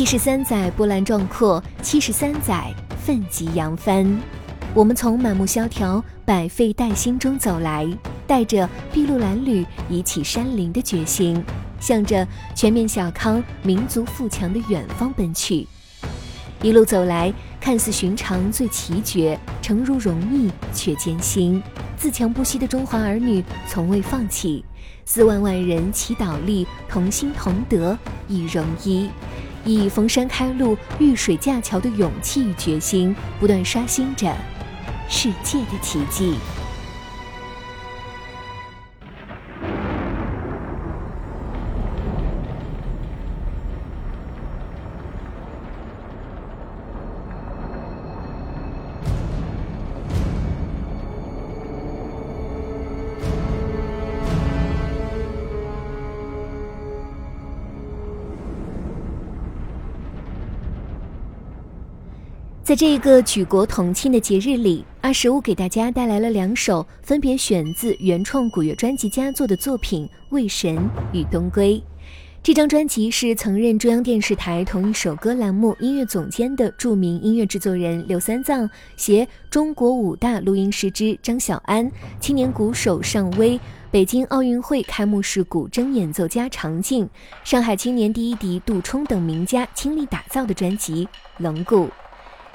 七十三载波澜壮阔，七十三载奋楫扬帆。我们从满目萧条、百废待兴中走来，带着筚路蓝缕、移起山林的决心，向着全面小康、民族富强的远方奔去。一路走来，看似寻常，最奇绝；诚如容易，却艰辛。自强不息的中华儿女，从未放弃。四万万人齐倒立，同心同德，亦容一。以逢山开路、遇水架桥的勇气与决心，不断刷新着世界的奇迹。在这个举国同庆的节日里，二十五给大家带来了两首分别选自原创古乐专辑佳作的作品《为神与东归》。这张专辑是曾任中央电视台同一首歌栏目音乐总监的著名音乐制作人刘三藏，携中国五大录音师之张小安、青年鼓手尚威、北京奥运会开幕式古筝演奏家常静、上海青年第一笛杜冲等名家倾力打造的专辑《龙骨》。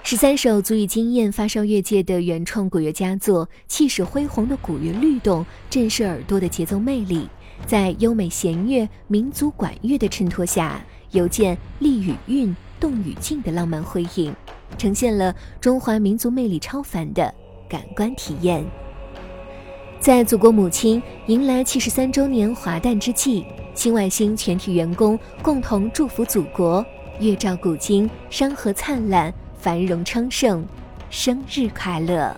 十三首足以惊艳发烧乐界的原创古乐佳作，气势恢宏的古乐律动，震慑耳朵的节奏魅力，在优美弦乐、民族管乐的衬托下，犹见力与韵、动与静的浪漫辉映，呈现了中华民族魅力超凡的感官体验。在祖国母亲迎来七十三周年华诞之际，新外星全体员工共同祝福祖国，月照古今，山河灿烂。繁荣昌盛，生日快乐！